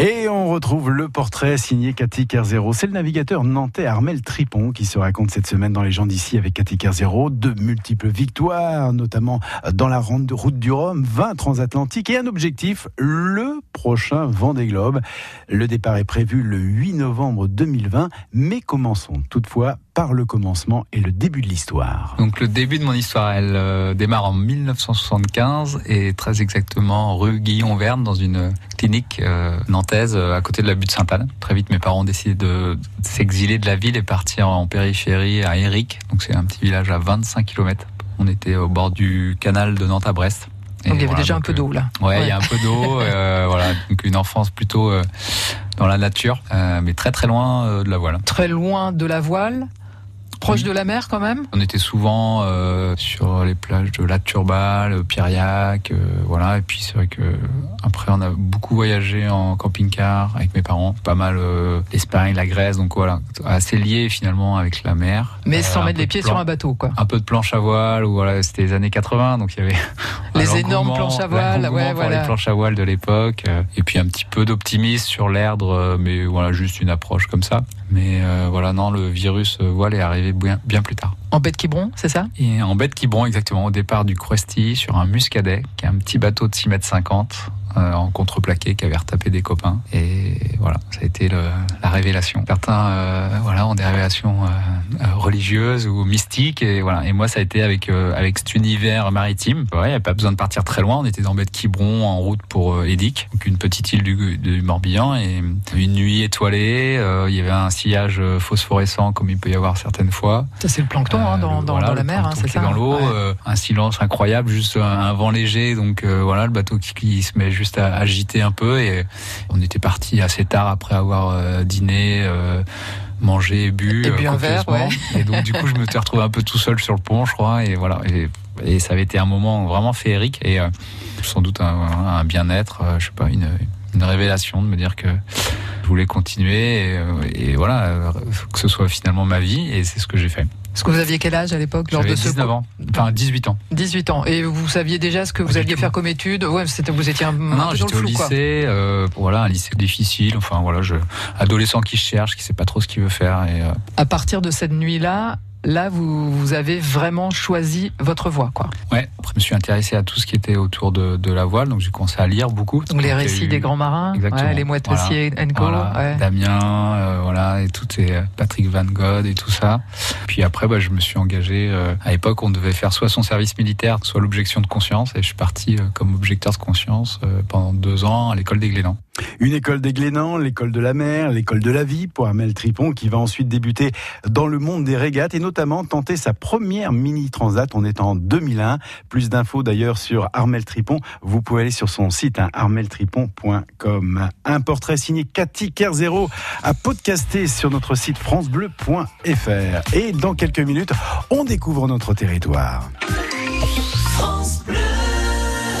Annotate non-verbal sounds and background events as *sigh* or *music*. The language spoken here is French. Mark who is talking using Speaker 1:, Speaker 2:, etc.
Speaker 1: Et on retrouve le portrait signé Cathy Kerzero. C'est le navigateur nantais Armel Tripon qui se raconte cette semaine dans Les gens d'ici avec Cathy Kerzero. De multiples victoires, notamment dans la route du Rhum, 20 transatlantiques et un objectif, le prochain Vendée Globe. Le départ est prévu le 8 novembre 2020, mais commençons toutefois par le commencement et le début de l'histoire.
Speaker 2: Donc le début de mon histoire, elle euh, démarre en 1975 et très exactement rue Guillon-Verne dans une clinique euh, nantaise euh, à côté de la butte Sainte-Anne. Très vite, mes parents ont décidé de s'exiler de la ville et partir en périphérie à Éric. Donc c'est un petit village à 25 km. On était au bord du canal de Nantes à Brest.
Speaker 3: donc il y avait déjà un peu d'eau là.
Speaker 2: Ouais, il y a un peu d'eau. *laughs* voilà, donc une enfance plutôt dans la nature, mais très très loin de la voile.
Speaker 3: Très loin de la voile. Proche de la mer quand même?
Speaker 2: On était souvent euh, sur les plages de La Turbale, Piriac, euh, voilà. Et puis c'est vrai que après on a beaucoup voyagé en camping-car avec mes parents, pas mal euh, l'Espagne, la Grèce, donc voilà, assez lié finalement avec la mer.
Speaker 3: Mais sans mettre les pieds sur un bateau, quoi.
Speaker 2: Un peu de planche à voile, ou voilà, c'était les années 80, donc il y avait *laughs*
Speaker 3: les énormes planches à voile, ouais, voilà.
Speaker 2: les planches à voile de l'époque, et puis un petit peu d'optimisme sur l'Erdre, mais voilà, juste une approche comme ça. Mais voilà, non, le virus voile est arrivé bien, bien plus tard.
Speaker 3: En baie de Quiberon, c'est ça?
Speaker 2: Et En baie de Quiberon, exactement, au départ du Cresty, sur un muscadet, qui est un petit bateau de 6 mètres 50, euh, en contreplaqué qui avait retapé des copains. Et voilà, ça a été le, la révélation. Certains euh, voilà, ont des révélations euh, religieuses ou mystiques. Et, voilà. et moi, ça a été avec, avec cet univers maritime. Il n'y a pas besoin de partir très loin. On était dans baie de Quiberon en route pour Édic, donc une petite île du, du, Morbihan. Et une nuit étoilée, il y avait un sillage phosphorescent comme il peut y avoir certaines fois.
Speaker 3: Ça, c'est le plancton hein, dans, dans, dans, la mer, hein, c'est ça
Speaker 2: Dans l'eau, un silence incroyable, juste un, vent léger. Donc voilà, le bateau qui, qui se met juste à agiter un peu et on était parti assez tard après avoir euh, dîné. Euh, mangé, bu,
Speaker 3: et bu un verre, ouais.
Speaker 2: et donc du coup je me suis retrouvé un peu tout seul sur le pont, je crois, et voilà. Et, ça avait été un moment vraiment féerique et euh, sans doute un, bien-être, je sais pas, une, une, révélation de me dire que je voulais continuer et, et voilà que ce soit finalement ma vie et c'est ce que j'ai fait.
Speaker 3: Est-ce que vous aviez quel âge à l'époque lors de
Speaker 2: 19 ans, enfin 18 ans.
Speaker 3: 18 ans. Et vous saviez déjà ce que vous alliez faire comme études Ouais, vous étiez un, non,
Speaker 2: j'étais au lycée, euh, voilà, un lycée difficile. Enfin voilà, je adolescent qui cherche, qui sait pas trop ce qu'il veut faire. Et, euh...
Speaker 3: À partir de cette nuit-là, là, vous, vous, avez vraiment choisi votre voie, quoi.
Speaker 2: Ouais. Après, je me suis intéressé à tout ce qui était autour de, de la voile, donc j'ai commencé à lire beaucoup.
Speaker 3: Donc, les récits des grands marins, ouais, les Moitessiers voilà. Co.
Speaker 2: Voilà. Damien, euh, voilà, et tout, et euh, Patrick Van Gogh et tout ça. Puis après, bah, je me suis engagé. Euh, à l'époque, on devait faire soit son service militaire, soit l'objection de conscience, et je suis parti euh, comme objecteur de conscience euh, pendant deux ans à l'école des Glénans.
Speaker 1: Une école des Glénans, l'école de la mer, l'école de la vie pour Amel Tripon qui va ensuite débuter dans le monde des régates et notamment tenter sa première mini transat. On est en 2001. Plus d'infos d'ailleurs sur Armel Tripon. Vous pouvez aller sur son site hein, armeltripon.com. Un portrait signé Cathy Kerzero à podcaster sur notre site francebleu.fr. Et dans quelques minutes, on découvre notre territoire.